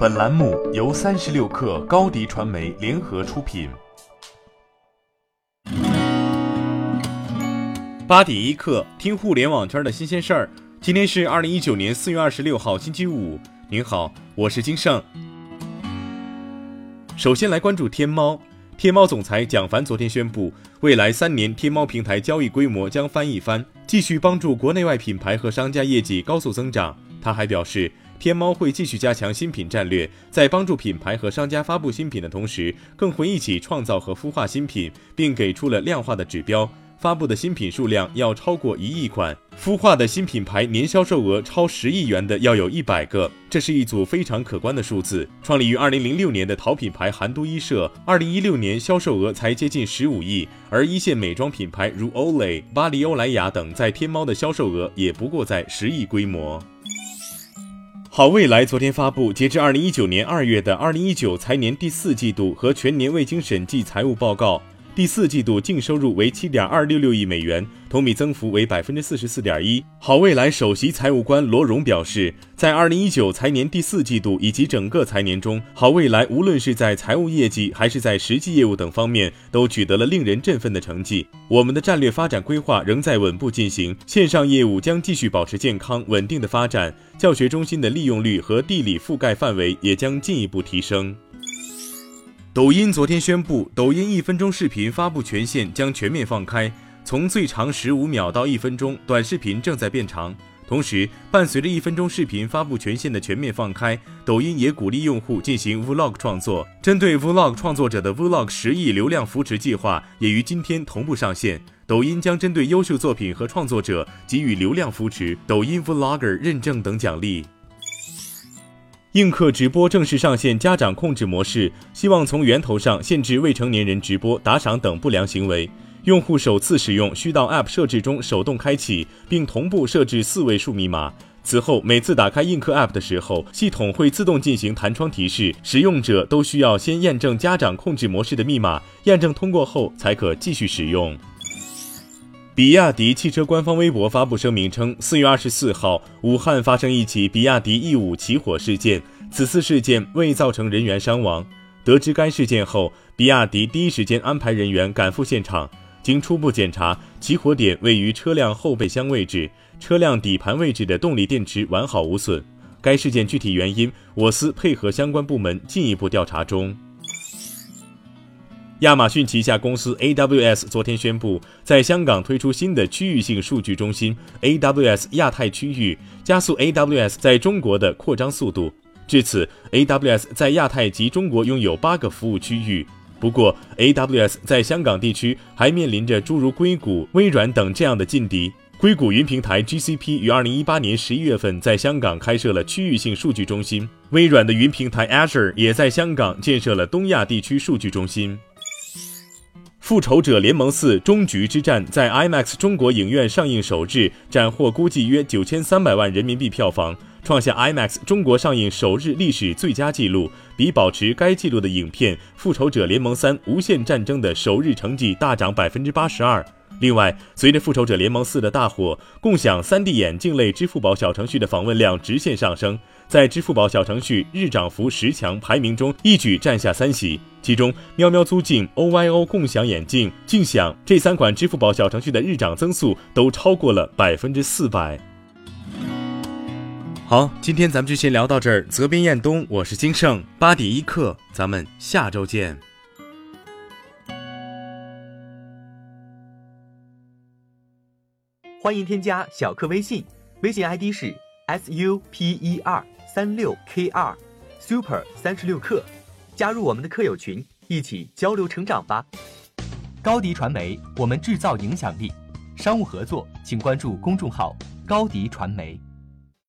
本栏目由三十六氪高低传媒联合出品。八点一刻，听互联网圈的新鲜事儿。今天是二零一九年四月二十六号，星期五。您好，我是金盛。首先来关注天猫。天猫总裁蒋凡昨天宣布，未来三年天猫平台交易规模将翻一番，继续帮助国内外品牌和商家业绩高速增长。他还表示。天猫会继续加强新品战略，在帮助品牌和商家发布新品的同时，更会一起创造和孵化新品，并给出了量化的指标：发布的新品数量要超过一亿款，孵化的新品牌年销售额超十亿元的要有一百个。这是一组非常可观的数字。创立于二零零六年的淘品牌韩都衣舍，二零一六年销售额才接近十五亿，而一线美妆品牌如欧蕾、巴黎欧莱雅等，在天猫的销售额也不过在十亿规模。好未来昨天发布，截至二零一九年二月的二零一九财年第四季度和全年未经审计财务报告。第四季度净收入为七点二六六亿美元，同比增幅为百分之四十四点一。好未来首席财务官罗荣表示，在二零一九财年第四季度以及整个财年中，好未来无论是在财务业绩还是在实际业务等方面，都取得了令人振奋的成绩。我们的战略发展规划仍在稳步进行，线上业务将继续保持健康稳定的发展，教学中心的利用率和地理覆盖范围也将进一步提升。抖音昨天宣布，抖音一分钟视频发布权限将全面放开，从最长十五秒到一分钟，短视频正在变长。同时，伴随着一分钟视频发布权限的全面放开，抖音也鼓励用户进行 Vlog 创作。针对 Vlog 创作者的 Vlog 十亿流量扶持计划也于今天同步上线。抖音将针对优秀作品和创作者给予流量扶持、抖音 Vlogger 认证等奖励。映客直播正式上线家长控制模式，希望从源头上限制未成年人直播、打赏等不良行为。用户首次使用需到 App 设置中手动开启，并同步设置四位数密码。此后，每次打开映客 App 的时候，系统会自动进行弹窗提示，使用者都需要先验证家长控制模式的密码，验证通过后才可继续使用。比亚迪汽车官方微博发布声明称，四月二十四号，武汉发生一起比亚迪 E 五起火事件，此次事件未造成人员伤亡。得知该事件后，比亚迪第一时间安排人员赶赴现场。经初步检查，起火点位于车辆后备箱位置，车辆底盘位置的动力电池完好无损。该事件具体原因，我司配合相关部门进一步调查中。亚马逊旗下公司 AWS 昨天宣布，在香港推出新的区域性数据中心 AWS 亚太区域，加速 AWS 在中国的扩张速度。至此，AWS 在亚太及中国拥有八个服务区域。不过，AWS 在香港地区还面临着诸如硅谷、微软等这样的劲敌。硅谷云平台 GCP 于二零一八年十一月份在香港开设了区域性数据中心，微软的云平台 Azure 也在香港建设了东亚地区数据中心。《复仇者联盟四：终局之战》在 IMAX 中国影院上映首日，斩获估计约九千三百万人民币票房，创下 IMAX 中国上映首日历史最佳纪录，比保持该纪录的影片《复仇者联盟三：无限战争》的首日成绩大涨百分之八十二。另外，随着《复仇者联盟四》的大火，共享 3D 眼镜类支付宝小程序的访问量直线上升，在支付宝小程序日涨幅十强排名中一举占下三席。其中，喵喵租镜、OYO 共享眼镜、镜享这三款支付宝小程序的日涨增速都超过了百分之四百。好，今天咱们就先聊到这儿。责编：彦东，我是金盛八点一刻，咱们下周见。欢迎添加小课微信，微信 ID 是 s u p e r 三六 k 二 super 三十六课，加入我们的课友群，一起交流成长吧。高迪传媒，我们制造影响力。商务合作，请关注公众号高迪传媒。